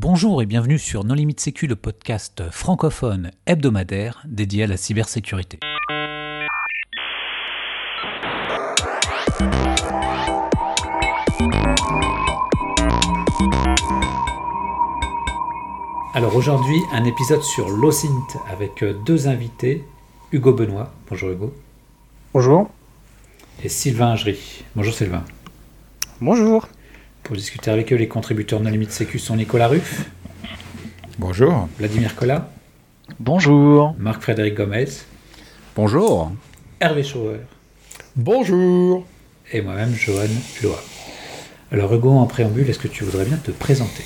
Bonjour et bienvenue sur Non Limite Sécu, le podcast francophone hebdomadaire dédié à la cybersécurité. Alors aujourd'hui, un épisode sur l'OSINT avec deux invités, Hugo Benoît. Bonjour Hugo. Bonjour. Et Sylvain Ingery. Bonjour Sylvain. Bonjour. Pour discuter avec eux, les contributeurs Non Limite Sécu sont Nicolas Ruff. Bonjour. Vladimir Collat. Bonjour. Marc-Frédéric Gomez. Bonjour. Hervé Schauer. Bonjour. Et moi-même, Johan Loa. Alors Hugo, en préambule, est-ce que tu voudrais bien te présenter?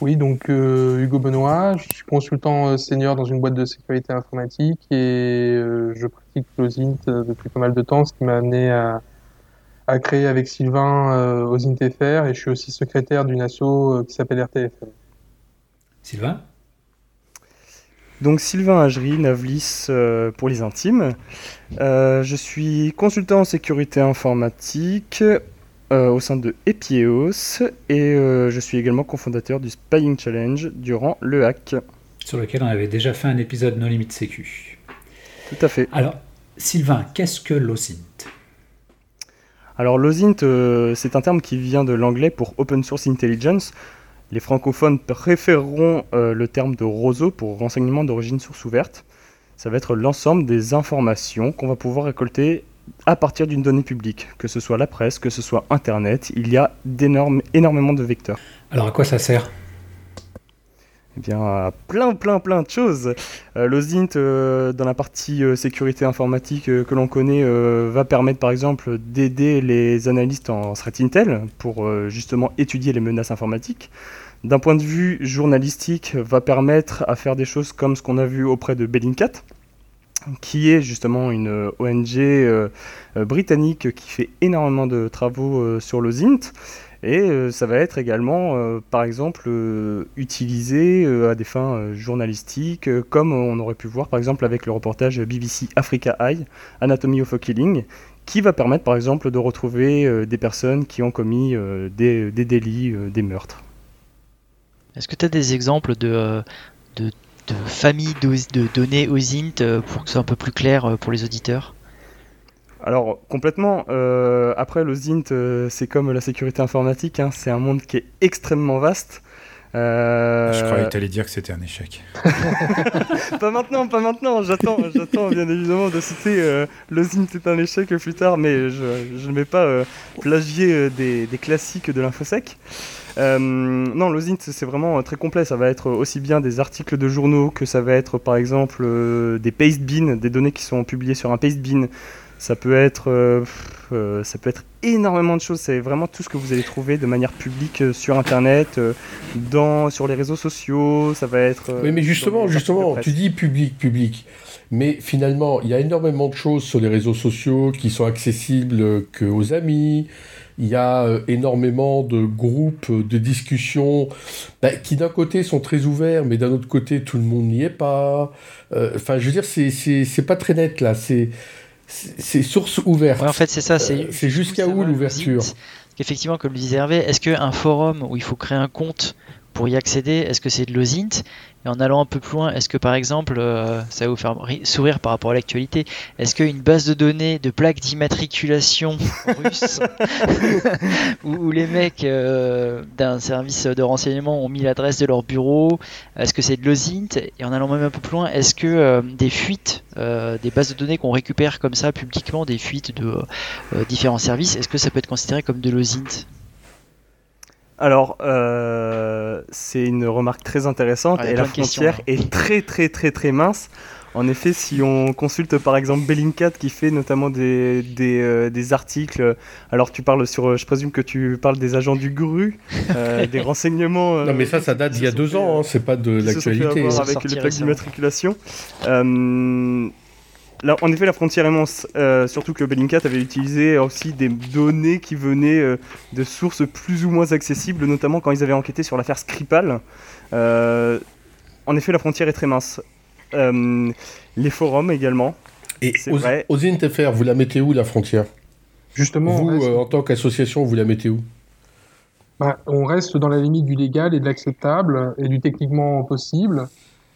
Oui, donc euh, Hugo Benoît, je suis consultant euh, senior dans une boîte de sécurité informatique et euh, je pratique l'OSINT depuis pas mal de temps, ce qui m'a amené à, à créer avec Sylvain OSINT-FR et je suis aussi secrétaire d'une asso qui s'appelle RTFM. Sylvain? Donc Sylvain Agery, Navlis pour les intimes. je suis consultant en sécurité informatique euh, au sein de Epieos et euh, je suis également cofondateur du Spying Challenge durant le hack. Sur lequel on avait déjà fait un épisode No Limit Sécu. Tout à fait. Alors, Sylvain, qu'est-ce que l'OSINT? Alors, l'OSINT, euh, c'est un terme qui vient de l'anglais pour Open Source Intelligence. Les francophones préféreront le terme de ROSO pour renseignement d'origine source ouverte. Ça va être l'ensemble des informations qu'on va pouvoir récolter à partir d'une donnée publique, que ce soit la presse, que ce soit Internet, il y a énormément de vecteurs. Alors à quoi ça sert? Eh bien, plein, plein, plein de choses. Euh, L'OSINT, euh, dans la partie euh, sécurité informatique que l'on connaît, va permettre par exemple d'aider les analystes en threat intel pour justement étudier les menaces informatiques. D'un point de vue journalistique, va permettre à faire des choses comme ce qu'on a vu auprès de Bellingcat, qui est justement une euh, ONG euh, euh, britannique qui fait énormément de travaux sur le ZINT. Et ça va être également, par exemple, utilisé à des fins journalistiques, comme on aurait pu voir, par exemple, avec le reportage BBC Africa Eye, Anatomy of a Killing, qui va permettre, par exemple, de retrouver des personnes qui ont commis des, délits, des meurtres. Est-ce que tu as des exemples de, de de de données OSINT euh, pour que ce soit un peu plus clair euh, pour les auditeurs? Alors complètement. Euh, après, le ZINT, c'est comme la sécurité informatique, hein, c'est un monde qui est extrêmement vaste. Je croyais que tu allais dire que c'était un échec. pas maintenant, pas maintenant. J'attends, j'attends bien évidemment de citer le ZINT est un échec plus tard, mais je, ne vais pas plagier des, des, classiques de l'infosec. Euh, non, l'OSINT, c'est vraiment euh, très complet. Ça va être aussi bien des articles de journaux que ça va être, par exemple, euh, des paste bins, des données qui sont publiées sur un paste bin. Ça peut être, ça peut être énormément de choses. C'est vraiment tout ce que vous allez trouver de manière publique sur Internet, dans, sur les réseaux sociaux. Ça va être. oui, mais justement, justement, tu dis public, public. Mais finalement, il y a énormément de choses sur les réseaux sociaux qui sont accessibles qu'aux amis, il y a euh, énormément de groupes de discussions bah, qui d'un côté sont très ouverts, mais d'un autre côté tout le monde n'y est pas. Euh, enfin, je veux dire, c'est pas très net là. C'est c'est source ouverte. en fait, c'est ça. C'est euh, jusqu'à où l'ouverture Effectivement, comme le disait Hervé, est-ce qu'un forum où il faut créer un compte pour y accéder, est-ce que c'est de l'OSINT? Et en allant un peu plus loin, est-ce que par exemple, euh, ça va vous faire sourire par rapport à l'actualité, est-ce qu'une base de données de plaques d'immatriculation russe, où, les mecs euh, d'un service de renseignement ont mis l'adresse de leur bureau, est-ce que c'est de l'OSINT? Et en allant même un peu plus loin, est-ce que euh, des fuites, des bases de données qu'on récupère comme ça publiquement, des fuites de différents services, est-ce que ça peut être considéré comme de l'OSINT? Alors, euh, c'est une remarque très intéressante et la frontière est très très très très mince. En effet, si on consulte par exemple Bellingcat qui fait notamment des, des, euh, des, articles, alors tu parles sur, je présume que tu parles des agents du GRU, euh, des renseignements. non mais ça, ça date d'il y a deux ans, hein, c'est pas de l'actualité. Avec les plaques d'immatriculation en effet, la frontière est immense, euh, surtout que Bellingcat avait utilisé aussi des données qui venaient euh, de sources plus ou moins accessibles, notamment quand ils avaient enquêté sur l'affaire Skripal. Euh, en effet, la frontière est très mince. les forums également. Et aux, aux INTFR, vous la mettez où la frontière? Justement. Vous, en tant qu'association, vous la mettez où? Bah, on reste dans la limite du légal et de l'acceptable et du techniquement possible.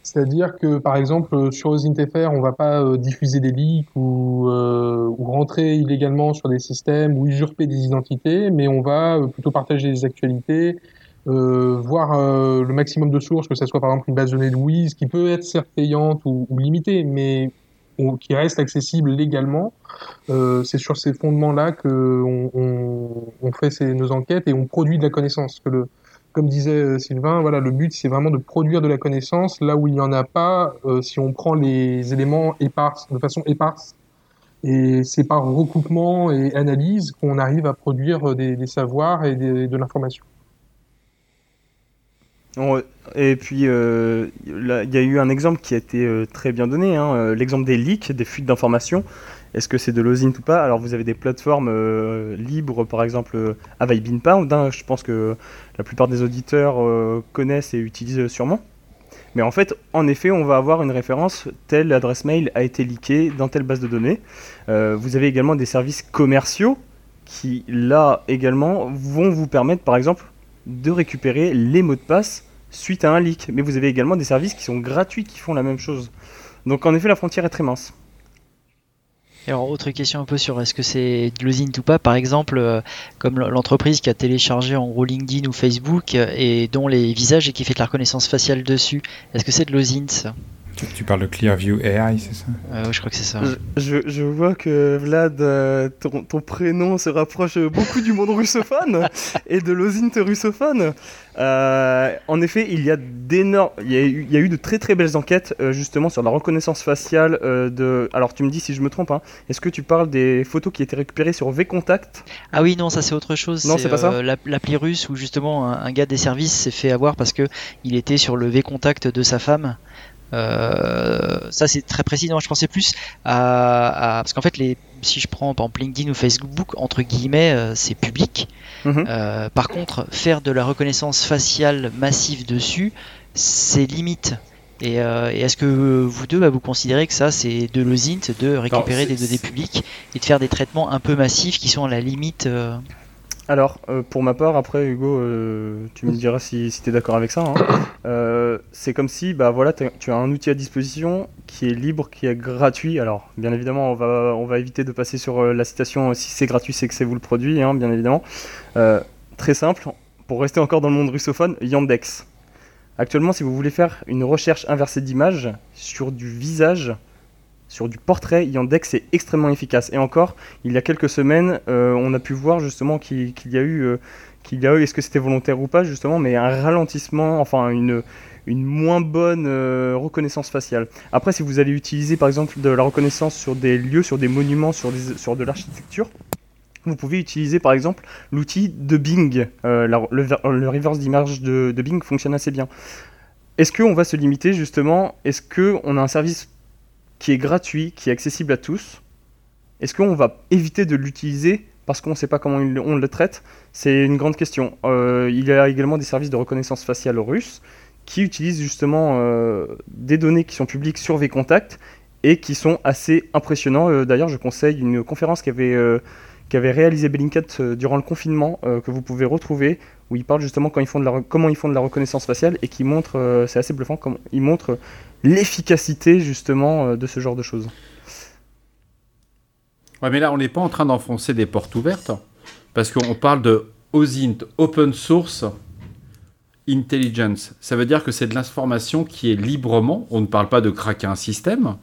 C'est-à-dire que, par exemple, sur OSINTFR, on ne va pas euh, diffuser des leaks ou, euh, ou, rentrer illégalement sur des systèmes ou usurper des identités, mais on va euh, plutôt partager des actualités, euh, voir euh, le maximum de sources, que ce soit par exemple une base de données de Wiz, qui peut être certes payante ou, limitée, mais qui reste accessible légalement. Euh, c'est sur ces fondements-là qu'on on, on fait nos enquêtes et on produit de la connaissance. Que le, comme disait euh, Sylvain, voilà, le but c'est vraiment de produire de la connaissance là où il n'y en a pas. Euh, si on prend les éléments éparses de façon éparse, et c'est par recoupement et analyse qu'on arrive à produire des, des savoirs et de l'information. Et puis, euh, il y a eu un exemple qui a été euh, très bien donné, hein, euh, l'exemple des leaks, des fuites d'informations. Est-ce que c'est de l'OSINT ou pas? Alors, vous avez des plateformes euh, libres, par exemple euh, Avail Binpound, hein, je pense que la plupart des auditeurs connaissent et utilisent sûrement. Mais en fait, en effet, on va avoir une référence, telle adresse mail a été leakée dans telle base de données. vous avez également des services commerciaux qui, là également, vont vous permettre, par exemple, de récupérer les mots de passe suite à un leak. Mais vous avez également des services qui sont gratuits qui font la même chose. Donc en effet, la frontière est très mince. Alors, autre question un peu sur est-ce que c'est de l'osint ou pas, par exemple, euh, comme l'entreprise qui a téléchargé en gros LinkedIn ou Facebook euh, et dont les visages et qui fait de la reconnaissance faciale dessus, est-ce que c'est de tu, tu, parles de Clearview AI, c'est ça euh, Oui, je crois que c'est ça. Je, je, vois que Vlad, euh, ton, ton, prénom se rapproche beaucoup du monde russophone et de l'osint russophone. Euh, en effet, il y a d'énormes, il, il, y a eu de très très belles enquêtes euh, justement sur la reconnaissance faciale euh, de. Alors tu me dis si je me trompe, hein. est-ce que tu parles des photos qui étaient récupérées sur VContact? Ah oui, non, ça c'est autre chose. Non, c'est pas ça. L'appli russe où justement un, un, gars des services s'est fait avoir parce que il était sur le VContact de sa femme. Euh, ça c'est très précis. Non, je pensais plus à, à parce qu'en fait les si je prends par exemple LinkedIn ou Facebook entre guillemets euh, c'est public. Mhm. Mm -hmm. euh, par contre faire de la reconnaissance faciale massive dessus c'est limite. Et, et est-ce que vous deux, bah, vous considérez que ça, c'est de l'OSINT, de récupérer non, des données publiques et de faire des traitements un peu massifs qui sont à la limite. Alors, euh, pour ma part, après, Hugo, euh, tu me diras si, si tu es d'accord avec ça. Hein. Euh, c'est comme si bah, voilà, tu as un outil à disposition qui est libre, qui est gratuit. Alors, bien évidemment, on va, on va éviter de passer sur la citation si c'est gratuit, c'est que c'est vous le produit, hein, bien évidemment. très simple, pour rester encore dans le monde russophone, Yandex. Actuellement, si vous voulez faire une recherche inversée d'image sur du visage, sur du portrait, Yandex est extrêmement efficace. Et encore, il y a quelques semaines, euh, on a pu voir justement qu'il qu y a eu, euh, qu'il y a eu, est-ce que c'était volontaire ou pas justement, mais un ralentissement, enfin une, une moins bonne euh, reconnaissance faciale. Après, si vous allez utiliser par exemple de la reconnaissance sur des lieux, sur des monuments, sur, des, sur de l'architecture, vous pouvez utiliser par exemple l'outil de Bing. Le, le, reverse d'image de, de, Bing fonctionne assez bien. Est-ce qu'on va se limiter justement? Est-ce qu'on a un service qui est gratuit, qui est accessible à tous Est-ce qu'on va éviter de l'utiliser parce qu'on ne sait pas comment on le traite? C'est une grande question. Euh, il y a également des services de reconnaissance faciale russes qui utilisent justement euh, des données qui sont publiques sur VContact et qui sont assez impressionnants. Euh, D'ailleurs, je conseille une conférence qu'avait qu'avait réalisé Bellingcat durant le confinement, que vous pouvez retrouver, où il parle justement ils comment ils font de la reconnaissance faciale et qui montre, c'est assez bluffant, comment il montre l'efficacité justement de ce genre de choses. Ouais, mais là, on n'est pas en train d'enfoncer des portes ouvertes, parce qu'on parle de OSINT, Open Source Intelligence. Ça veut dire que c'est de l'information qui est librement, on ne parle pas de craquer un système,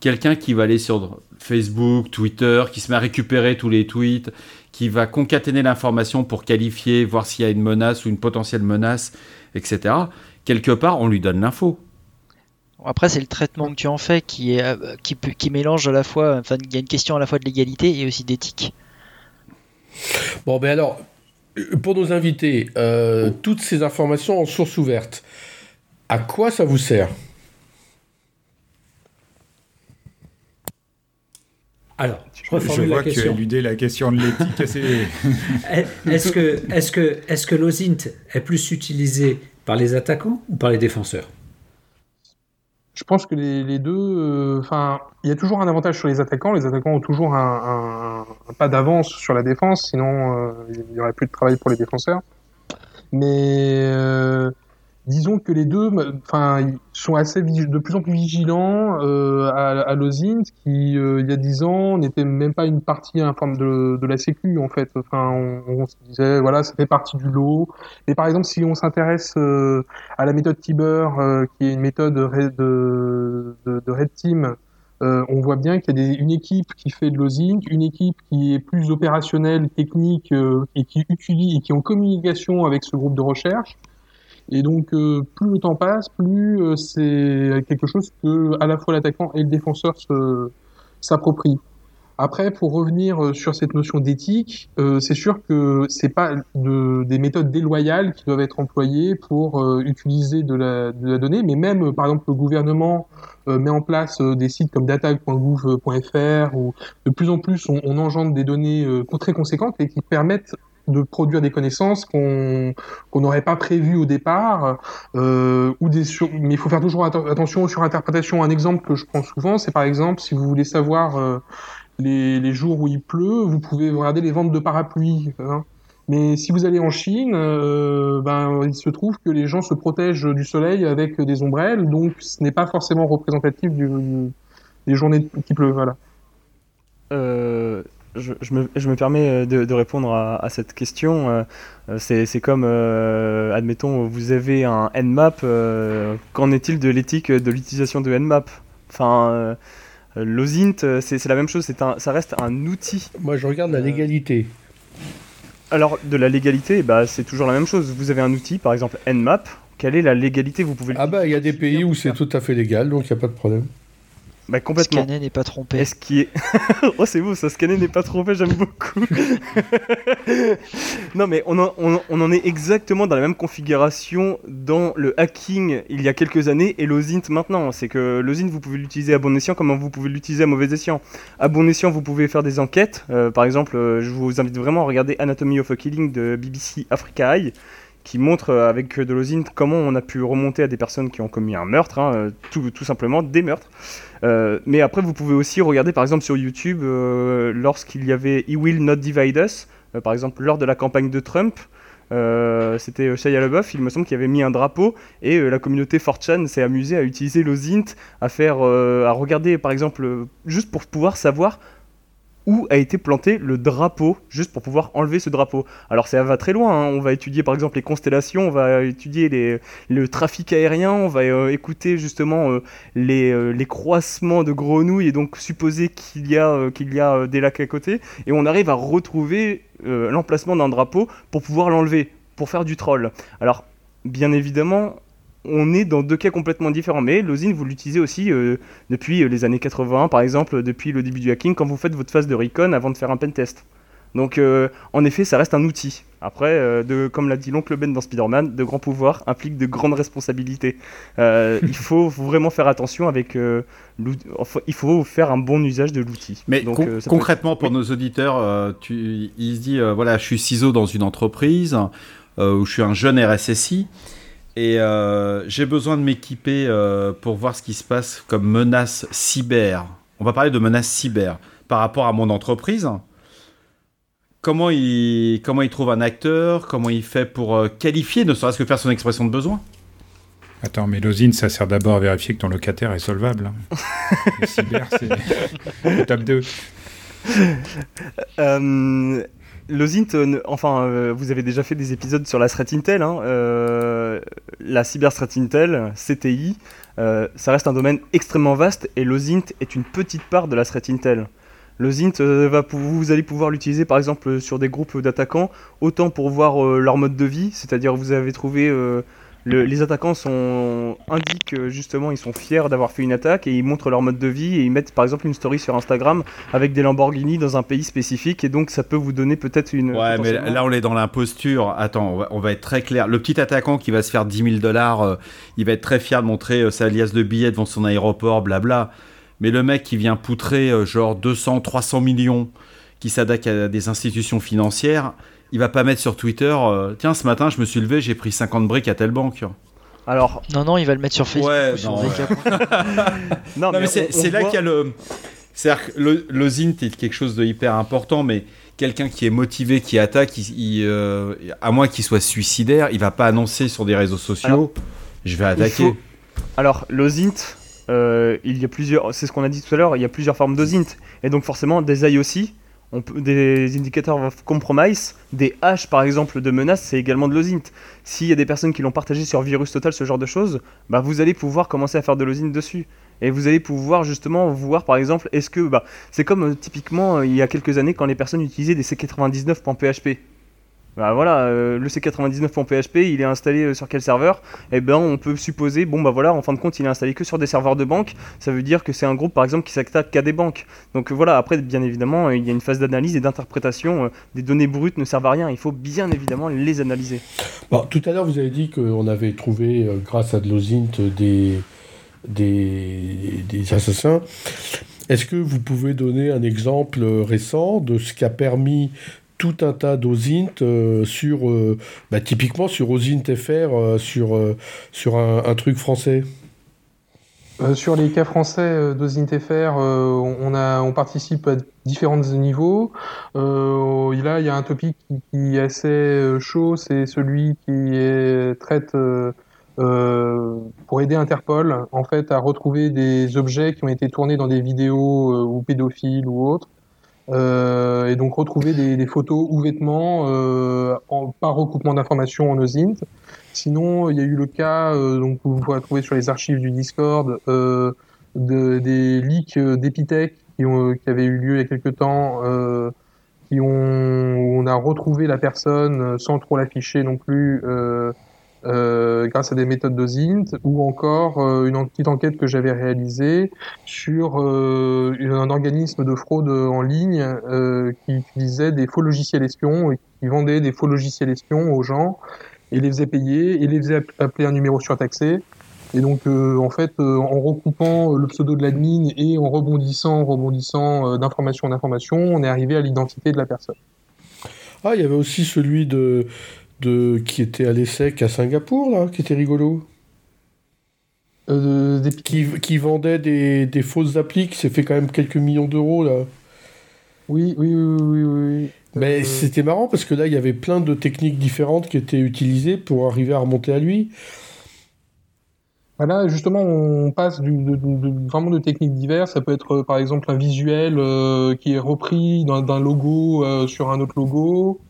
quelqu'un qui va aller sur Facebook, Twitter, qui se met à récupérer tous les tweets, qui va concaténer l'information pour qualifier, voir s'il y a une menace ou une potentielle menace, etc. Quelque part, on lui donne l'info. Après, c'est le traitement que tu en fais qui, est, qui, qui mélange à la fois, enfin, il y a une question à la fois de légalité et aussi d'éthique. Bon, ben alors, pour nos invités, euh, toutes ces informations en source ouverte, à quoi ça vous sert? Alors, je, je vois que tu as éludé la question de l'éthique. est-ce que, est que, est que l'OSINT est plus utilisé par les attaquants ou par les défenseurs? Je pense que les, deux. Enfin, euh, il y a toujours un avantage sur les attaquants. Les attaquants ont toujours un, pas d'avance sur la défense, sinon euh, il n'y aurait plus de travail pour les défenseurs. Mais disons que les deux, enfin, sont assez de plus en plus vigilants euh, à, à qui euh, il y a dix ans n'était même pas une partie informe de, de la Sécu en fait. Enfin, on, se disait voilà, ça fait partie du lot. Mais par exemple, si on s'intéresse euh, à la méthode Tiber, euh, qui est une méthode de, de, de Red Team. on voit bien qu'il y a des, une équipe qui fait de Lozint, une équipe qui est plus opérationnelle, technique et qui utilise et qui est en communication avec ce groupe de recherche, et donc, euh, plus le temps passe, plus euh, c'est quelque chose que à la fois l'attaquant et le défenseur s'approprient. Après, pour revenir euh, sur cette notion d'éthique, c'est sûr que c'est pas de, des méthodes déloyales qui doivent être employées pour utiliser de la, de la, donnée, mais même, par exemple, le gouvernement met en place des sites comme data.gouv.fr où de plus en plus on, on engendre des données très conséquentes et qui permettent de produire des connaissances qu'on qu'on n'aurait pas prévues au départ, euh, ou des mais il faut faire toujours attention aux surinterprétations. Un exemple que je prends souvent, c'est par exemple si vous voulez savoir euh, les, les, jours où il pleut, vous pouvez regarder les ventes de parapluies. Hein. Mais si vous allez en Chine, euh, ben, il se trouve que les gens se protègent du soleil avec des ombrelles, donc ce n'est pas forcément représentatif du, des journées qui pleuvent. Voilà. Euh, je, me, permets euh, de, répondre à, cette question. Euh, euh, c'est comme, admettons, vous avez un Nmap. Qu'en est-il de l'éthique de l'utilisation de Nmap? Enfin, l'OSINT, c'est la même chose. Un, ça reste un outil. Moi, je regarde la légalité. Alors, de la légalité, bah, c'est toujours la même chose. Vous avez un outil, par exemple Nmap. Quelle est la légalité? Vous pouvez. Ah bah, il y a des pays où c'est tout à fait légal, donc il n'y a pas de problème. Bah, complètement. Scanner n'est pas trompé. Est-ce qui est. oh, c'est beau, ça, scanner n'est pas trompé, j'aime beaucoup. non, mais on en, on, en, est exactement dans la même configuration dans le hacking il y a quelques années et l'OSINT maintenant. C'est que l'OSINT, vous pouvez l'utiliser à bon escient comme vous pouvez l'utiliser à mauvais escient. À bon escient, vous pouvez faire des enquêtes. Euh, par exemple, euh, je vous invite vraiment à regarder Anatomy of a Killing de BBC Africa Eye qui montre euh, avec de l'osint comment on a pu remonter à des personnes qui ont commis un meurtre, hein, tout, tout, simplement des meurtres. Euh, mais après, vous pouvez aussi regarder par exemple sur YouTube euh, lorsqu'il y avait He Will Not Divide Us, par exemple lors de la campagne de Trump. c'était Shia LaBeouf, il me semble qu'il avait mis un drapeau et la communauté 4chan s'est amusée à utiliser l'osint, à faire, à regarder par exemple, juste pour pouvoir savoir où a été planté le drapeau, juste pour pouvoir enlever ce drapeau. Alors ça va très loin, hein. on va étudier par exemple les constellations, on va étudier le trafic aérien, on va euh, écouter justement euh, les, euh, les, croissements de grenouilles et donc supposer qu'il y a, qu'il y a des lacs à côté, et on arrive à retrouver l'emplacement d'un drapeau pour pouvoir l'enlever, pour faire du troll. Alors bien évidemment, on est dans deux cas complètement différents. Mais l'osine, vous l'utilisez aussi euh, depuis euh, les années 80, par exemple, depuis le début du hacking, quand vous faites votre phase de recon avant de faire un pentest. Donc, euh, en effet, ça reste un outil. Après, de, comme l'a dit l'oncle Ben dans Spider-Man, de grands pouvoirs impliquent de grandes responsabilités. il faut vraiment faire attention avec il faut faire un bon usage de l'outil. Mais concrètement, pour nos auditeurs, tu, il se dit voilà, je suis ciseau dans une entreprise où je suis un jeune RSSI. Et euh, j'ai besoin de m'équiper euh, pour voir ce qui se passe comme menace cyber. On va parler de menace cyber par rapport à mon entreprise. Comment il, comment il trouve un acteur? Comment il fait pour euh, qualifier, ne serait-ce que faire son expression de besoin? Attends, mais l'osine, ça sert d'abord à vérifier que ton locataire est solvable. Hein. Le cyber, c'est étape 2. L'OSINT, euh, enfin, euh, vous avez déjà fait des épisodes sur la threat intel. Hein, euh, la cyber threat intel, CTI, ça reste un domaine extrêmement vaste et l'OSINT est une petite part de la threat intel. L'OSINT, va, vous allez pouvoir l'utiliser par exemple sur des groupes d'attaquants, autant pour voir leur mode de vie, c'est-à-dire vous avez trouvé les attaquants sont, indiquent euh, justement ils sont fiers d'avoir fait une attaque et ils montrent leur mode de vie et ils mettent par exemple une story sur Instagram avec des Lamborghini dans un pays spécifique et donc ça peut vous donner peut-être une. Ouais, mais là on est dans l'imposture. Attends, on va, être très clair. Le petit attaquant qui va se faire 10 000 dollars, euh, il va être très fier de montrer euh, sa liasse de billets devant son aéroport, blabla. Mais le mec qui vient poutrer genre 200, 300 millions, qui s'attaque à des institutions financières il va pas mettre sur Twitter euh, Tiens, ce matin, je me suis levé, j'ai pris 50 briques à telle banque. Alors. Non, non, il va le mettre sur Facebook. Ouais, non, mais, c'est là qu'il y a le. C'est-à-dire que le, le Zint est quelque chose de hyper important, mais quelqu'un qui est motivé, qui attaque, à moins qu'il soit suicidaire, il va pas annoncer sur des réseaux sociaux je vais attaquer. Alors, l'OSINT, il y a plusieurs, c'est ce qu'on a dit tout à l'heure, il y a plusieurs formes d'OSINT. Et donc, forcément, des IOC, des indicateurs of compromise, des hash par exemple de menaces, c'est également de l'OSINT. S'il y a des personnes qui l'ont partagé sur Virus Total, ce genre de choses, bah vous allez pouvoir commencer à faire de l'OSINT dessus. Et vous allez pouvoir justement voir par exemple, est-ce que, bah, c'est comme euh, typiquement euh, il y a quelques années quand les personnes utilisaient des C99.php. Bah voilà, euh, le C99.php, il est installé euh, sur quel serveur? Eh ben, on peut supposer, bon bah voilà, en fin de compte, il est installé que sur des serveurs de banque. Ça veut dire que c'est un groupe, par exemple, qui s'attaque qu'à des banques. Donc voilà, après, bien évidemment, il y a une phase d'analyse et d'interprétation. Euh, des données brutes ne servent à rien. Il faut bien évidemment les analyser. Bon, tout à l'heure, vous avez dit qu'on avait trouvé, grâce à de l'OSINT, des, des, des assassins. Est-ce que vous pouvez donner un exemple récent de ce qui a permis tout un tas d'OSINT euh, sur, euh, bah, typiquement sur OSINT FR, euh, sur, sur un, truc français sur les cas français d'OSINT FR, on, a, on participe à différents niveaux. là, il y a un topic qui, est assez chaud, c'est celui qui est, traite pour aider Interpol en fait à retrouver des objets qui ont été tournés dans des vidéos ou pédophiles ou autres. Euh, et donc retrouver des, des, photos ou vêtements euh, par recoupement d'informations en OSINT. Sinon, il y a eu le cas, euh, donc vous pouvez trouver sur les archives du Discord, euh, de, des leaks d'Epitech qui, ont, qui avaient eu lieu il y a quelques temps, qui ont, où on a retrouvé la personne sans trop l'afficher non plus. Euh, grâce à des méthodes de Zint, ou encore euh, une petite enquête que j'avais réalisée sur euh, un organisme de fraude en ligne qui utilisait des faux logiciels espions et qui vendait des faux logiciels espions aux gens et les faisait payer et les faisait appeler un numéro surtaxé. Et donc, en fait, en recoupant le pseudo de l'admin et en rebondissant, rebondissant d'information en information, on est arrivé à l'identité de la personne. Ah, il y avait aussi celui de de qui était à l'ESSEC à Singapour, là, qui était rigolo. Euh, qui, vendait des, des fausses applis, qui s'est fait quand même quelques millions d'euros, là. Oui, oui, oui, oui. Mais euh, c'était marrant parce que là, il y avait plein de techniques différentes qui étaient utilisées pour arriver à remonter à lui. Voilà, justement, on passe du, de, vraiment de techniques diverses. Ça peut être, par exemple, un visuel euh, qui est repris d'un logo sur un autre logo.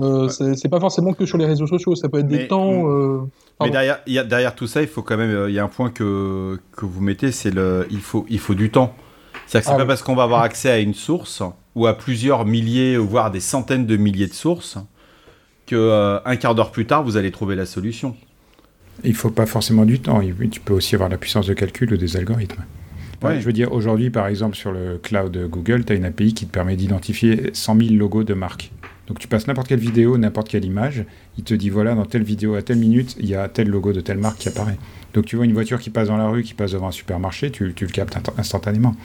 Euh, c'est pas forcément que sur les réseaux sociaux, ça peut être des temps. Euh, mais derrière, y a, derrière tout ça, il faut quand même, euh, il y a un point que, que vous mettez, c'est le, il faut, il faut du temps. C'est-à-dire que c'est ah pas parce qu'on va avoir accès à une source ou à plusieurs milliers, voire des centaines de milliers de sources, que un quart d'heure plus tard, vous allez trouver la solution. Il faut pas forcément du temps. Tu peux aussi avoir la puissance de calcul ou des algorithmes. Ouais. Je veux dire, aujourd'hui, par exemple, sur le cloud Google, tu as une API qui te permet d'identifier 100 000 logos de marques. Donc tu passes n'importe quelle vidéo, n'importe quelle image, il te dit voilà, dans telle vidéo, à telle minute, il y a tel logo de telle marque qui apparaît. Donc tu vois une voiture qui passe dans la rue, qui passe devant un supermarché, tu, le captes instantanément.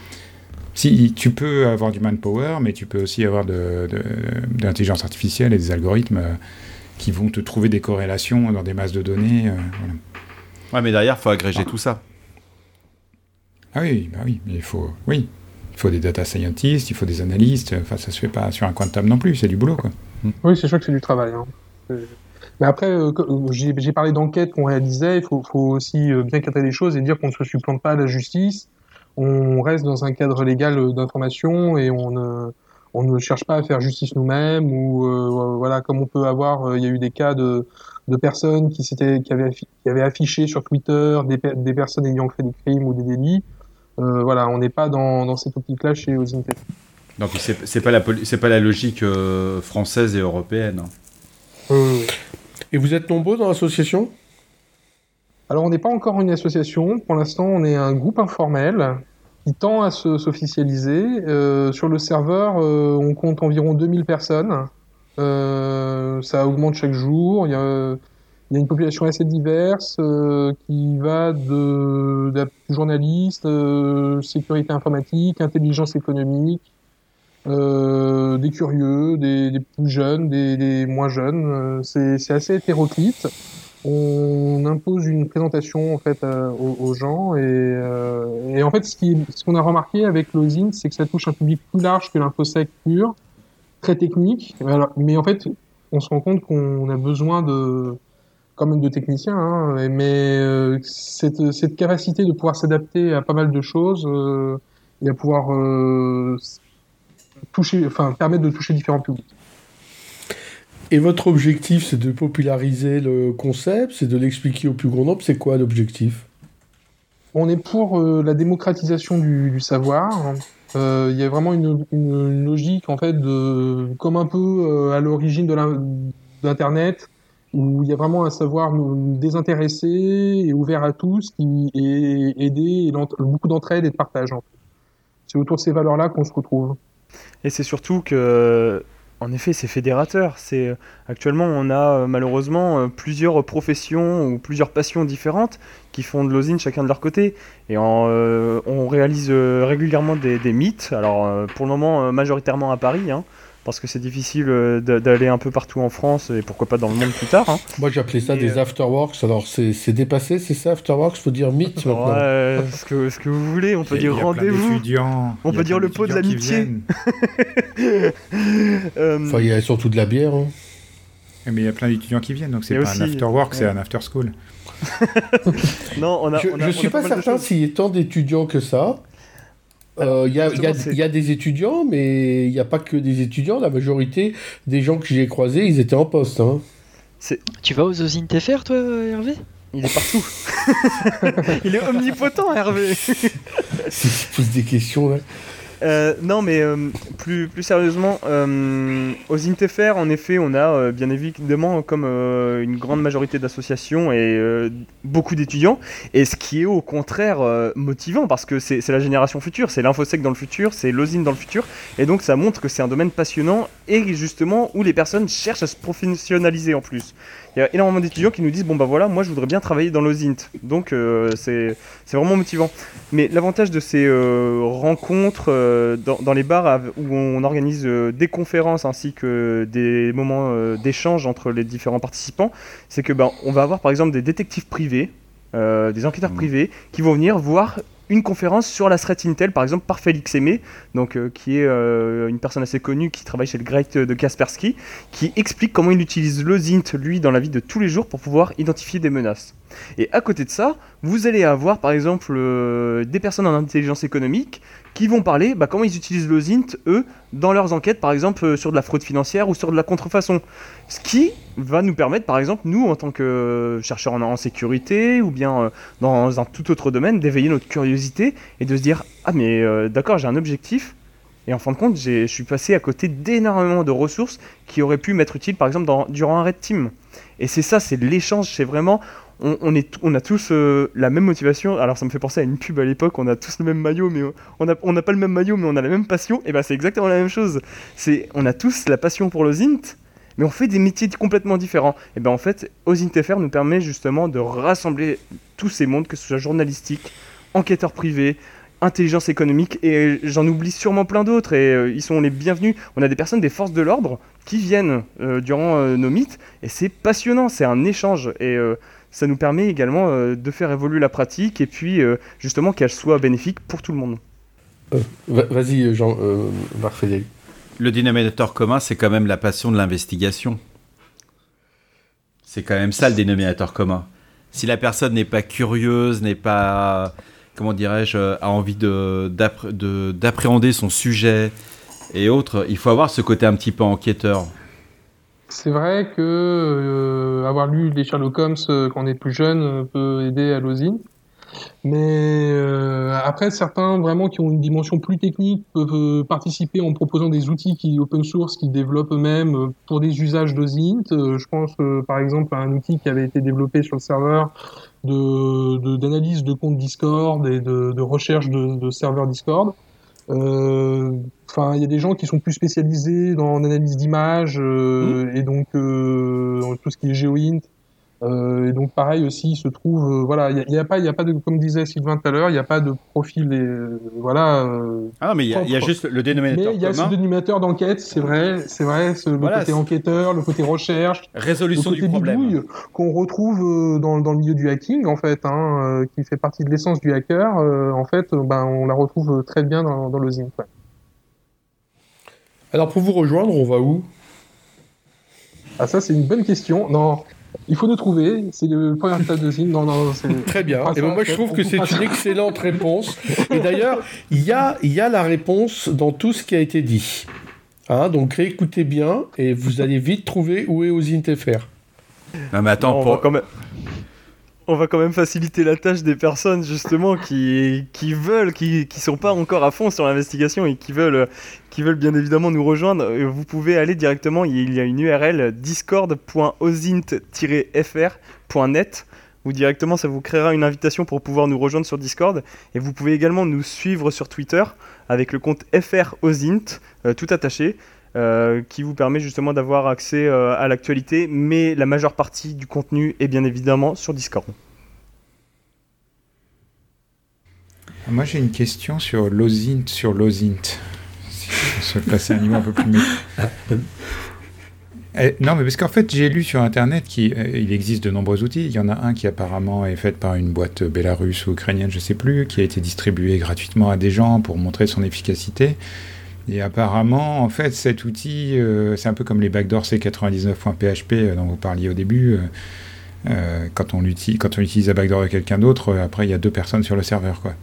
Si tu peux avoir du manpower, mais tu peux aussi avoir de, l'intelligence artificielle et des algorithmes euh, qui vont te trouver des corrélations dans des masses de données. Euh, ouais, mais derrière, il faut agréger tout ça. Ah oui, bah oui, mais il faut, oui, il faut des data scientists, il faut des analystes. Enfin, ça se fait pas sur un coin de table non plus, c'est du boulot. Quoi. Oui, c'est sûr que c'est du travail. Hein. Mais après, euh, euh, j'ai parlé d'enquête qu'on réalisait. Il faut, aussi euh, bien cadrer les choses et dire qu'on ne se supplante pas à la justice. On reste dans un cadre légal d'information et on ne, cherche pas à faire justice nous-mêmes. Ou voilà, comme on peut avoir, il y a eu des cas de, de personnes qui, qui, avaient, qui avaient affiché sur Twitter des, des personnes ayant fait des crimes ou des délits. Euh, voilà, on n'est pas dans, dans cette optique-là chez Ozinte. Donc c'est pas la c'est pas la logique euh, française et européenne. Et vous êtes nombreux dans l'association? Alors on n'est pas encore une association. Pour l'instant, on est un groupe informel qui tend à s'officialiser. Euh, sur le serveur, on compte environ 2000 personnes. ça augmente chaque jour. Il y a il y a une population assez diverse euh, qui va de, de journalistes, euh, sécurité informatique, intelligence économique, euh, des curieux, des, des, plus jeunes, des, des moins jeunes. Euh, c'est assez hétéroclite. On impose une présentation en fait euh, aux, aux, gens et, et, en fait ce qu'on ce a remarqué avec l'OSINT, c'est que ça touche un public plus large que l'infosec pur très technique. mais en fait, on se rend compte qu'on a besoin de quand même de techniciens, hein, mais euh, cette, cette, capacité de pouvoir s'adapter à pas mal de choses euh, et à pouvoir euh, toucher, enfin permettre de toucher différents publics. Et votre objectif, c'est de populariser le concept, c'est de l'expliquer au plus grand nombre. C'est quoi l'objectif? On est pour la démocratisation du, du savoir. Il y a vraiment une, une, logique en fait de, comme un peu à l'origine de l'internet où il y a vraiment un savoir désintéressé et ouvert à tous, qui est aidé, beaucoup d'entraide et de partage. C'est autour de ces valeurs-là qu'on se retrouve. Et c'est surtout que, en effet, c'est fédérateur. C'est actuellement, on a euh, malheureusement euh, plusieurs professions ou plusieurs passions différentes qui font de l'osine chacun de leur côté. Et euh, on réalise régulièrement des, mythes. Alors, pour le moment, majoritairement à Paris. Hein parce que c'est difficile euh, d'aller un peu partout en France et pourquoi pas dans le monde plus tard. Hein. Moi j'appelais ça des euh, afterworks, alors c'est dépassé, c'est ça afterworks, faut dire mythe maintenant. Ouais, ce que, ce que vous voulez, on peut dire rendez-vous, on peut dire le pot de l'amitié. Euh, enfin il y a surtout de la bière. Hein. Mais il y a plein d'étudiants qui viennent, donc c'est pas un afterwork, c'est un after school. non, on a, je ne suis pas certain s'il y ait tant d'étudiants que ça. Il euh, y, a, y, a, des étudiants, mais il n'y a pas que des étudiants. La majorité des gens que j'ai croisés, ils étaient en poste. Hein. Tu vas aux usines TFR, toi, Hervé? Il est partout. il est omnipotent, Hervé. Si tu poses des questions, là. Euh, non, mais euh, plus, plus sérieusement, euh, aux INTFR, en effet, on a bien évidemment, comme une grande majorité d'associations et beaucoup d'étudiants, et ce qui est au contraire motivant, parce que c'est la génération future, c'est l'infosec dans le futur, c'est l'osine dans le futur, et donc ça montre que c'est un domaine passionnant et justement où les personnes cherchent à se professionnaliser en plus il y a énormément d'étudiants qui nous disent bon bah voilà moi je voudrais bien travailler dans l'OSINT donc euh, c'est vraiment motivant mais l'avantage de ces euh, rencontres euh, dans, dans, les bars où on organise des conférences ainsi que des moments d'échange entre les différents participants c'est que ben on va avoir par exemple des détectives privés des enquêteurs mmh. privés qui vont venir voir une conférence sur la threat Intel, par exemple par Félix Aimé, euh, qui est euh, une personne assez connue qui travaille chez le Great de Kaspersky, qui explique comment il utilise le ZINT, lui, dans la vie de tous les jours pour pouvoir identifier des menaces. Et à côté de ça, vous allez avoir par exemple euh, des personnes en intelligence économique qui vont parler bah, comment ils utilisent le ZINT, eux, dans leurs enquêtes, par exemple euh, sur de la fraude financière ou sur de la contrefaçon. Ce qui va nous permettre, par exemple, nous, en tant que chercheurs en, sécurité ou bien euh, dans un tout autre domaine, d'éveiller notre curiosité et de se dire Ah, mais d'accord, j'ai un objectif. Et en fin de compte, je suis passé à côté d'énormément de ressources qui auraient pu m'être utiles, par exemple, durant un Red Team. Et c'est ça, c'est l'échange, c'est vraiment, on, a tous euh, la même motivation. Alors ça me fait penser à une pub à l'époque, on a tous le même maillot, mais on n'a pas le même maillot, mais on a la même passion. Et ben c'est exactement la même chose. On a tous la passion pour le mais on fait des métiers complètement différents. Et ben en fait, OSINT nous permet justement de rassembler tous ces mondes, que ce soit journalistique, enquêteur privé, intelligence économique et j'en oublie sûrement plein d'autres et euh, ils sont les bienvenus. On a des personnes des forces de l'ordre qui viennent euh, durant nos mythes et c'est passionnant, c'est un échange ça nous permet également euh, de faire évoluer la pratique et puis euh, justement qu'elle soit bénéfique pour tout le monde. Euh, vas-y, Jean, Marc Le dénominateur commun, c'est quand même la passion de l'investigation. C'est quand même ça le dénominateur commun. Si la personne n'est pas curieuse, n'est pas, comment dirais-je, a envie d'appréhender son sujet et autres, il faut avoir ce côté un petit peu enquêteur. C'est vrai que euh, avoir lu les Sherlock Holmes euh, quand on est plus jeune euh, peut aider à l'osine. Mais après, certains vraiment qui ont une dimension plus technique peuvent participer en proposant des outils qui open source, qui développent eux-mêmes pour des usages d'OSINT. je pense par exemple à un outil qui avait été développé sur le serveur de d'analyse de, comptes Discord et de, de recherche de, de serveurs Discord. Euh, enfin, il y a des gens qui sont plus spécialisés dans l'analyse d'images euh, mmh. et donc euh, tout ce qui est GeoInt. Euh, et donc pareil aussi, il se trouve, euh, voilà, il n'y a, pas, il y a pas de, comme disait Sylvain tout à l'heure, il n'y a pas de profil, et, euh, voilà. Euh, ah non, mais il y, a juste le dénominateur Mais il y a ce dénominateur d'enquête, c'est vrai, c'est vrai, le côté enquêteur, le côté recherche, résolution le côté du problème, qu'on retrouve dans, dans le milieu du hacking en fait, hein, qui fait partie de l'essence du hacker. en fait, ben on la retrouve très bien dans, dans le Zing. Alors pour vous rejoindre, on va où? Ah ça c'est une bonne question. Non, il faut nous trouver. C'est le premier stade de Zine. Non, non, Très bien. Et ben moi, je trouve que c'est une excellente réponse. Et d'ailleurs, il y a, y a la réponse dans tout ce qui a été dit. Hein, donc réécoutez bien et vous allez vite trouver où est OzintFR. Non mais attends, pour on va quand même faciliter la tâche des personnes justement qui, qui veulent, qui, qui sont pas encore à fond sur l'investigation et qui veulent, bien évidemment nous rejoindre. Vous pouvez aller directement, il y a une URL discord.osint-fr.net ou directement ça vous créera une invitation pour pouvoir nous rejoindre sur Discord et vous pouvez également nous suivre sur Twitter avec le compte FROSINT euh, tout attaché. Euh, qui vous permet justement d'avoir accès euh, à l'actualité, mais la majeure partie du contenu est bien évidemment sur Discord. Moi j'ai une question sur l'OSINT, sur l'OSINT. Si je peux passer un niveau un peu plus... Eh, non, mais parce qu'en fait, j'ai lu sur Internet qu'il euh, existe de nombreux outils. Il y en a un qui apparemment est fait par une boîte bélarusse ou ukrainienne, je ne sais plus, qui a été distribué gratuitement à des gens pour montrer son efficacité. Et apparemment, en fait, cet outil, euh, c'est un peu comme les backdoors C99.php euh, dont vous parliez au début. Euh, quand, on utilise, quand backdoor de quelqu'un d'autre, après, il y a deux personnes sur le serveur. Quoi.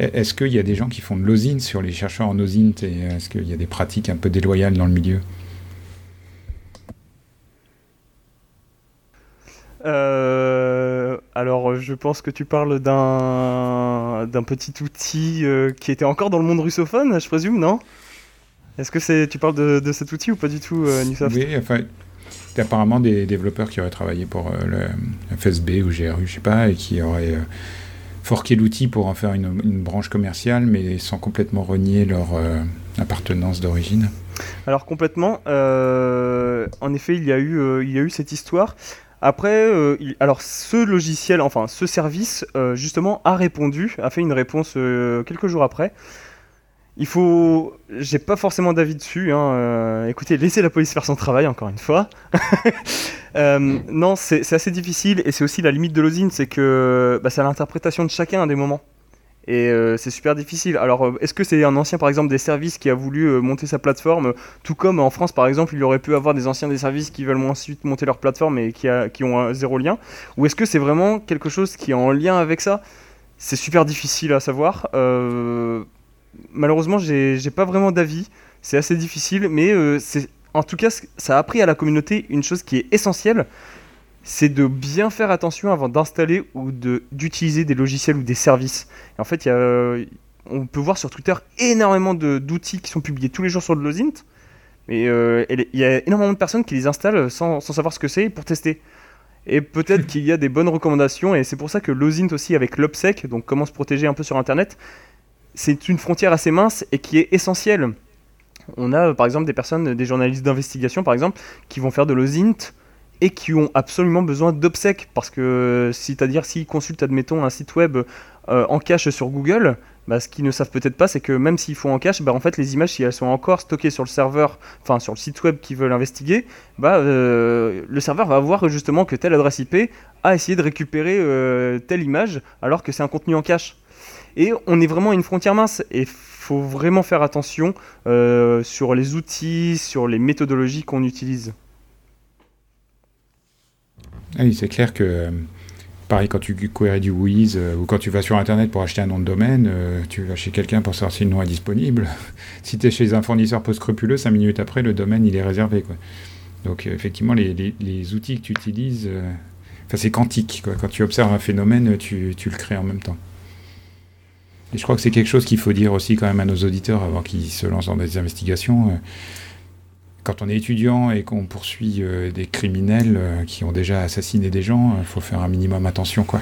Est-ce qu'il y a des gens qui font de l'OSINT sur les chercheurs en OSINT est-ce qu'il y a des pratiques un peu déloyales dans le milieu? Alors, je pense que tu parles d'un d'un petit outil qui était encore dans le monde russophone, je présume, non? Est-ce que c'est, tu parles de, cet outil ou pas du tout, euh, Oui, enfin, c'est apparemment des développeurs qui auraient travaillé pour euh, le FSB ou GRU, je sais pas, et qui auraient euh, forqué l'outil pour en faire une, branche commerciale, mais sans complètement renier leur appartenance d'origine. Alors complètement. en effet, il y a eu, il y a eu cette histoire. Après, alors ce logiciel, enfin ce service, justement, a répondu, a fait une réponse quelques jours après. Il faut. J'ai pas forcément d'avis dessus. Hein. Euh, écoutez, laissez la police faire son travail, encore une fois. Euh, non, c'est assez difficile et c'est aussi la limite de l'osine, c'est que bah, c'est l'interprétation de chacun à des moments. Et euh, c'est super difficile. Alors, est-ce que c'est un ancien, par exemple, des services qui a voulu monter sa plateforme Tout comme en France, par exemple, il aurait pu avoir des anciens des services qui veulent ensuite monter leur plateforme et qui, ont zéro lien? Ou est-ce que c'est vraiment quelque chose qui est en lien avec ça? C'est super difficile à savoir. Euh malheureusement, j'ai pas vraiment d'avis. C'est assez difficile, mais euh, en tout cas, ça a appris à la communauté une chose qui est essentielle c'est de bien faire attention avant d'installer ou d'utiliser des logiciels ou des services. en fait, on peut voir sur Twitter énormément d'outils qui sont publiés tous les jours sur le Lozint. Mais euh, il y a énormément de personnes qui les installent sans, savoir ce que c'est pour tester. Et peut-être qu'il y a des bonnes recommandations, et c'est pour ça que Lozint aussi avec l'OPSEC, donc comment se protéger un peu sur Internet, c'est une frontière assez mince et qui est essentielle. On a par exemple des personnes, des journalistes d'investigation par exemple, qui vont faire de l'OSINT et qui ont absolument besoin d'obsèques parce que c'est-à-dire s'ils consultent admettons un site web euh, en cache sur Google, bah, ce qu'ils ne savent peut-être pas c'est que même s'ils font en cache, bah, en fait les images si elles sont encore stockées sur le serveur, enfin sur le site web qu'ils veulent investiguer, bah, euh, le serveur va voir justement que telle adresse IP a essayé de récupérer euh, telle image alors que c'est un contenu en cache. Et on est vraiment à une frontière mince. Et faut vraiment faire attention sur les outils, sur les méthodologies qu'on utilise. Ah oui, c'est clair que, euh, pareil, quand tu queries du Wiz euh, ou quand tu vas sur Internet pour acheter un nom de domaine, tu vas chez quelqu'un pour savoir si le nom est disponible. si tu es chez un fournisseur peu scrupuleux, cinq minutes après, le domaine, il est réservé. Donc, effectivement, les, outils que tu utilises, c'est quantique. Quand tu observes un phénomène, tu le crées en même temps. Et je crois que c'est quelque chose qu'il faut dire aussi quand même à nos auditeurs avant qu'ils se lancent dans des investigations. Euh, quand on est étudiant et qu'on poursuit euh, des criminels euh, qui ont déjà assassiné des gens, il faut faire un minimum attention, quoi.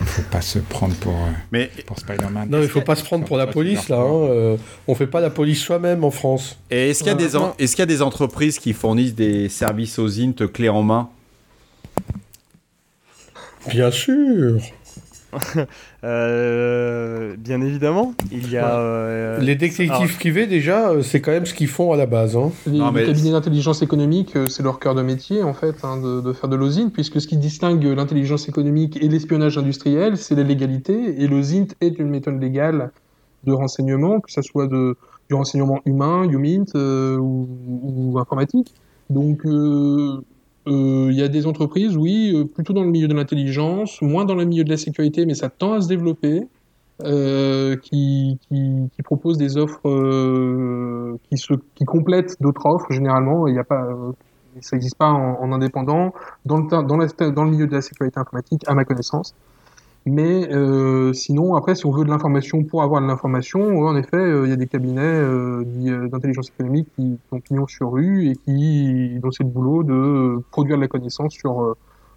Il faut pas se prendre pour, Mais, Spider-Man. Non, il faut pas se prendre pour la police, là. Hein. on fait pas la police soi-même en France. Et est-ce qu'il y, est qu'il y, a des entreprises qui fournissent des services aux INT clés en main? Bien sûr Euh, bien évidemment, il y a. Euh, les détectives privés, déjà, euh, c'est quand même ce qu'ils font à la base. Hein. Les, cabinets d'intelligence économique, c'est leur cœur de métier, en fait, hein, de, faire de l'OSINT, puisque ce qui distingue l'intelligence économique et l'espionnage industriel, c'est la légalité. Et l'OSINT est une méthode légale de renseignement, que ce soit de, du renseignement humain, Umint ou, ou, informatique. Donc il y a des entreprises, oui, plutôt dans le milieu de l'intelligence, moins dans le milieu de la sécurité, mais ça tend à se développer. Euh, qui, qui, qui, propose des offres euh, qui, se, qui complètent d'autres offres. Généralement, il n'y a pas, euh, ça n'existe pas en, en, indépendant dans le, dans, la, dans le milieu de la sécurité informatique, à ma connaissance. Mais euh, sinon, après, si on veut de l'information pour avoir de l'information, en effet, il y a des cabinets d'intelligence économique qui, ont pignon sur rue et qui dont c'est le boulot de produire de la connaissance sur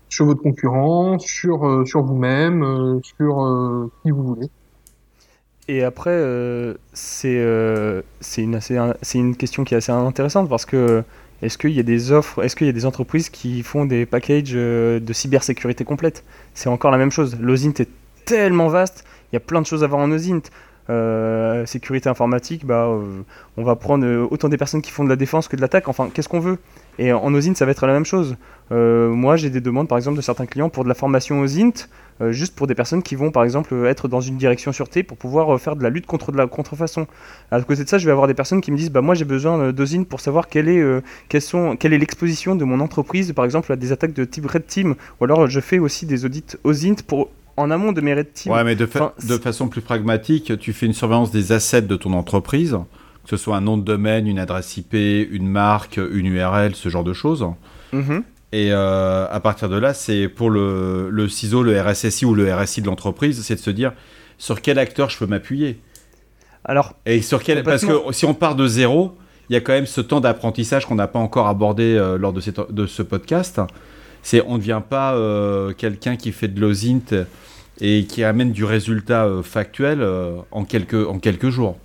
sur votre concurrent, sur sur vous-même, sur qui vous voulez. Et après, euh, euh, c'est une, une question qui est assez intéressante parce que est-ce qu'il y a des offres, est-ce qu'il y a des entreprises qui font des packages euh, de cybersécurité complète C'est encore la même chose. L'OSINT est tellement vaste, il y a plein de choses à voir en OSINT. sécurité informatique, bah, on va prendre autant des personnes qui font de la défense que de l'attaque. Enfin, qu'est-ce qu'on veut? Et en OSINT, ça va être la même chose. Moi, j'ai des demandes, par exemple, de certains clients pour de la formation OSINT. Euh, juste pour des personnes qui vont par exemple être dans une direction sûreté pour pouvoir euh, faire de la lutte contre de la contrefaçon. À côté de ça, je vais avoir des personnes qui me disent bah moi j'ai besoin euh, d'osine pour savoir quelle est sont, quelle est l'exposition de mon entreprise par exemple à des attaques de type red team ou alors je fais aussi des audits OSINT pour en amont de mes red team. Ouais, mais de, de façon plus pragmatique, tu fais une surveillance des assets de ton entreprise, que ce soit un nom de domaine, une adresse IP, une marque, une URL, ce genre de choses. Mm et euh, à partir de là, c'est pour le, le CISO, le RSSI ou le RSI de l'entreprise, c'est de se dire sur quel acteur je peux m'appuyer? Alors, et sur quel parce que si on part de zéro, il y a quand même ce temps d'apprentissage qu'on n'a pas encore abordé euh, lors de, de, ce podcast. C'est on ne devient pas euh, quelqu'un qui fait de l'OSINT et qui amène du résultat factuel en quelques en quelques jours.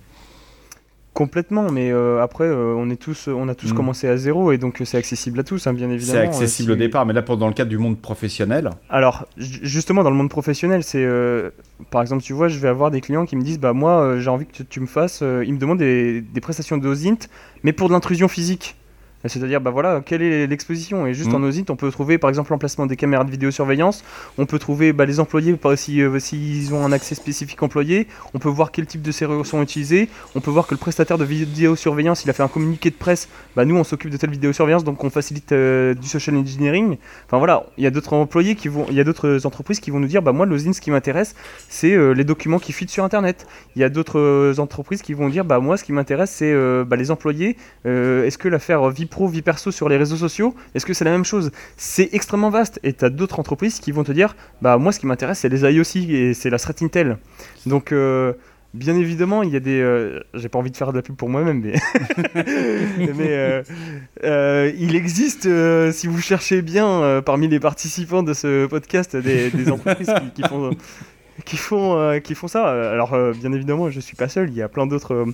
Complètement, mais euh, après, euh, on, est tous, on a tous mm. commencé à zéro et donc c'est accessible à tous, hein, bien évidemment. C'est accessible au départ, mais là, pour, dans le cadre du monde professionnel. Alors, justement, dans le monde professionnel, c'est. Euh, par exemple, tu vois, je vais avoir des clients qui me disent Bah, moi, j'ai envie que tu, me fasses. ils me demandent des, des prestations de OSINT, mais pour de l'intrusion physique. C'est-à-dire, bah voilà, quelle est l'exposition? Et juste en mm. OSINT, on peut trouver par exemple l'emplacement des caméras de vidéosurveillance, on peut trouver bah, les employés, s'ils euh, si, ont un accès spécifique employé, on peut voir quel type de serrures sont utilisés, on peut voir que le prestataire de vidéosurveillance, il a fait un communiqué de presse, bah nous on s'occupe de telle vidéosurveillance, donc on facilite euh, du social engineering. Enfin voilà, il y a d'autres employés qui vont, il y a d'autres entreprises qui vont nous dire, bah moi l'OSINT, ce qui m'intéresse, c'est euh, les documents qui fuitent sur Internet. Il y a d'autres entreprises qui vont dire, bah moi ce qui m'intéresse, c'est bah, les employés. Est-ce que l'affaire vie pro, vie perso sur les réseaux sociaux, est-ce que c'est la même chose? C'est extrêmement vaste et tu as d'autres entreprises qui vont te dire bah moi ce qui m'intéresse c'est les IOC et c'est la threat intel. Donc euh, Bien évidemment, il y a des. Euh, j'ai pas envie de faire de la pub pour moi-même, mais. mais euh, il existe, si vous cherchez bien, parmi les participants de ce podcast, des, entreprises qui, font. Qui font, qui font ça. Alors, bien évidemment, je suis pas seul. Il y a plein d'autres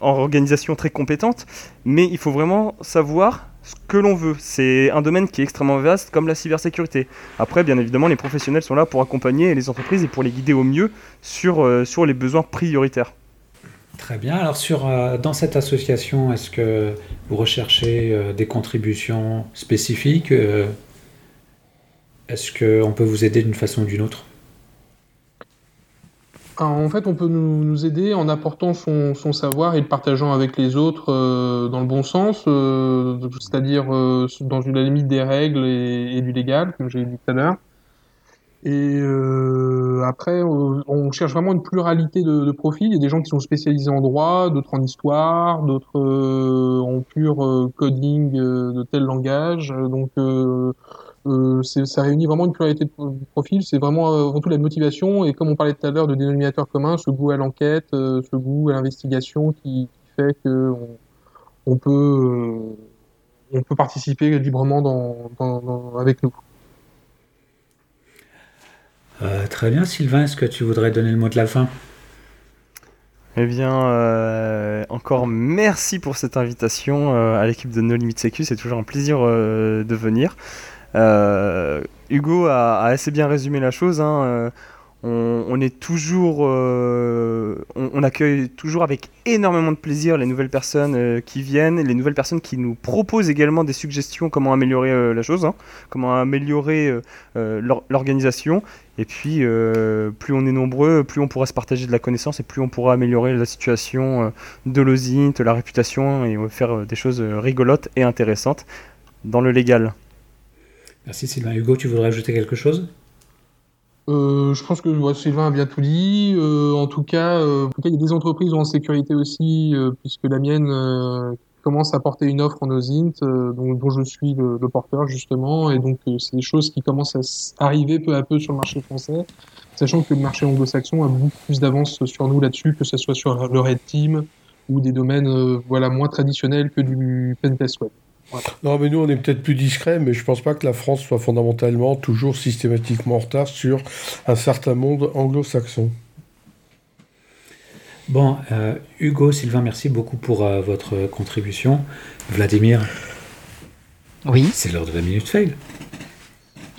organisations très compétentes, mais il faut vraiment savoir ce que l'on veut. C'est un domaine qui est extrêmement vaste comme la cybersécurité. Après, bien évidemment, les professionnels sont là pour accompagner les entreprises et pour les guider au mieux sur, euh, sur les besoins prioritaires. Très bien. Alors, sur, euh, dans cette association, est-ce que vous recherchez euh, des contributions spécifiques Est-ce qu'on peut vous aider d'une façon ou d'une autre? En fait, on peut nous, aider en apportant son, savoir et le partageant avec les autres euh, dans le bon sens, euh, c'est-à-dire euh, dans la limite des règles et, du légal, comme j'ai dit tout à l'heure. Et après, on cherche vraiment une pluralité de, de, profils. Il y a des gens qui sont spécialisés en droit, d'autres en histoire, d'autres en pur coding de tel langage. Donc euh, ça réunit vraiment une pluralité de profils. C'est vraiment euh, avant tout la motivation et comme on parlait tout à l'heure de dénominateur commun, ce goût à l'enquête, euh, ce goût à l'investigation qui, fait que on, peut on peut participer librement dans, avec nous. très bien, Sylvain. Est-ce que tu voudrais donner le mot de la fin? Eh bien, encore merci pour cette invitation à l'équipe de No Limit Sécu. C'est toujours un plaisir de venir. Euh, Hugo a, assez bien résumé la chose. Hein. Euh, on, est toujours, on, on, accueille toujours avec énormément de plaisir les nouvelles personnes qui viennent, les nouvelles personnes qui nous proposent également des suggestions comment améliorer la chose, hein, comment améliorer l'organisation. Et puis, plus on est nombreux, plus on pourra se partager de la connaissance et plus on pourra améliorer la situation de l'OSINT, la réputation et faire des choses rigolotes et intéressantes dans le légal. Merci Sylvain. Hugo, tu voudrais ajouter quelque chose? Euh, je pense que Sylvain a bien tout dit. Euh, en, tout cas, euh, il y a des entreprises en sécurité aussi, puisque la mienne commence à porter une offre en OSINT, dont, dont, je suis le, porteur justement, et donc c'est des choses qui commencent à arriver peu à peu sur le marché français, sachant que le marché anglo-saxon a beaucoup plus d'avance sur nous là-dessus, que ce soit sur le Red Team ou des domaines voilà moins traditionnels que du pentest web. Non, mais nous, on est peut-être plus discret, mais je pense pas que la France soit fondamentalement toujours systématiquement en retard sur un certain monde anglo-saxon. Bon, euh, Hugo, Sylvain, merci beaucoup pour euh, votre contribution. Vladimir? Oui. C'est l'heure de la minute fail.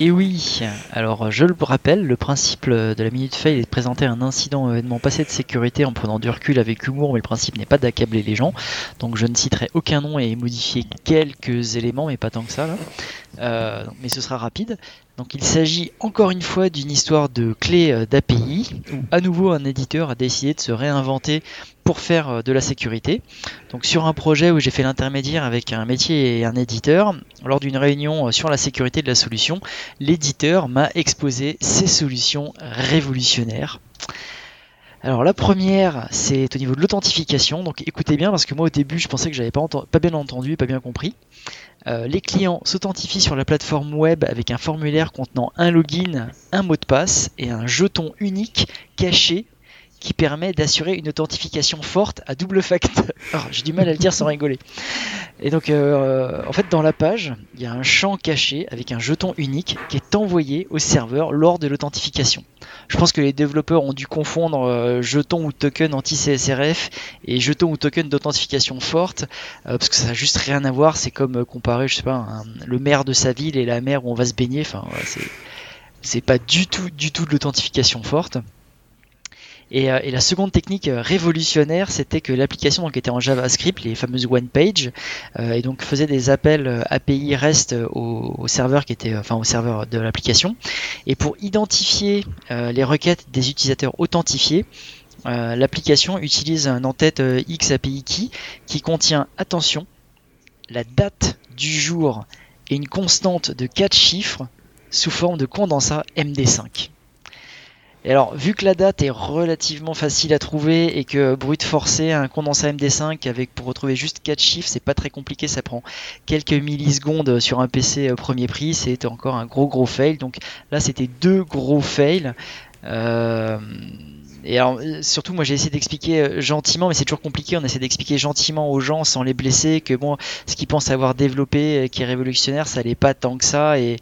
Et oui, alors je le rappelle, le principe de la minute fail est de présenter un incident ou événement passé de sécurité en prenant du recul avec humour, mais le principe n'est pas d'accabler les gens. Donc je ne citerai aucun nom et modifier quelques éléments, mais pas tant que ça là. Euh, mais ce sera rapide. Donc il s'agit encore une fois d'une histoire de clé euh, d'API où à nouveau un éditeur a décidé de se réinventer pour faire euh, de la sécurité. Donc sur un projet où j'ai fait l'intermédiaire avec un métier et un éditeur, lors d'une réunion sur la sécurité de la solution, l'éditeur m'a exposé ses solutions révolutionnaires. Alors la première, c'est au niveau de l'authentification. Donc écoutez bien parce que moi au début je pensais que j'avais pas, pas bien entendu pas bien compris. Euh, les clients s'authentifient sur la plateforme web avec un formulaire contenant un login, un mot de passe et un jeton unique caché qui permet d'assurer une authentification forte à double facteur. J'ai du mal à le dire sans rigoler. Et donc, euh, en fait, dans la page, il y a un champ caché avec un jeton unique qui est envoyé au serveur lors de l'authentification. Je pense que les développeurs ont dû confondre euh, jeton ou token anti-CSRF et jeton ou token d'authentification forte, euh, parce que ça n'a juste rien à voir. C'est comme comparer, je sais pas, le maire de sa ville et la mer où on va se baigner. Enfin, c'est pas du tout, du tout de l'authentification forte. Euh, et, la seconde technique euh, révolutionnaire, c'était que l'application était en JavaScript, les fameuses one page, euh, et donc faisait des appels API REST au, serveur qui était, enfin au serveur de l'application. Et pour identifier les requêtes des utilisateurs authentifiés, l'application utilise un en-tête X API key qui contient, attention, la date du jour et une constante de 4 chiffres sous forme de condensat MD5. Et alors, vu que la date est relativement facile à trouver et que brut forcé, un condensat MD5 avec pour retrouver juste 4 chiffres, c'est pas très compliqué, ça prend quelques millisecondes sur un PC euh, premier prix, c'est encore un gros gros fail. Donc là, c'était deux gros fails. Euh, et alors, euh, surtout, moi j'ai essayé d'expliquer euh, gentiment, mais c'est toujours compliqué. On essaie d'expliquer gentiment aux gens sans les blesser que bon, ce qu'ils pensent avoir développé, euh, qui est révolutionnaire, ça n'est pas tant que ça. Et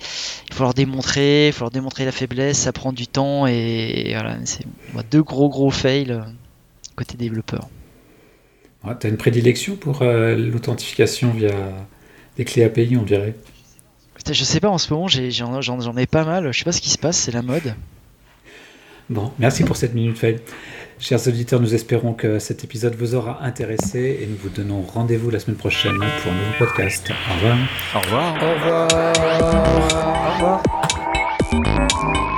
il faut leur démontrer, il faut leur démontrer la faiblesse, ça prend du temps. Et, voilà, c'est deux gros gros fails côté développeur. tu as une prédilection pour l'authentification via des clés API, on dirait? Je sais pas, en ce moment j'en ai pas mal. Je sais pas ce qui se passe, c'est la mode. Bon, merci pour cette minute fail. Chers auditeurs, nous espérons que cet épisode vous aura intéressé et nous vous donnons rendez-vous la semaine prochaine pour un nouveau podcast. Au revoir. Au revoir. Au revoir. Au revoir.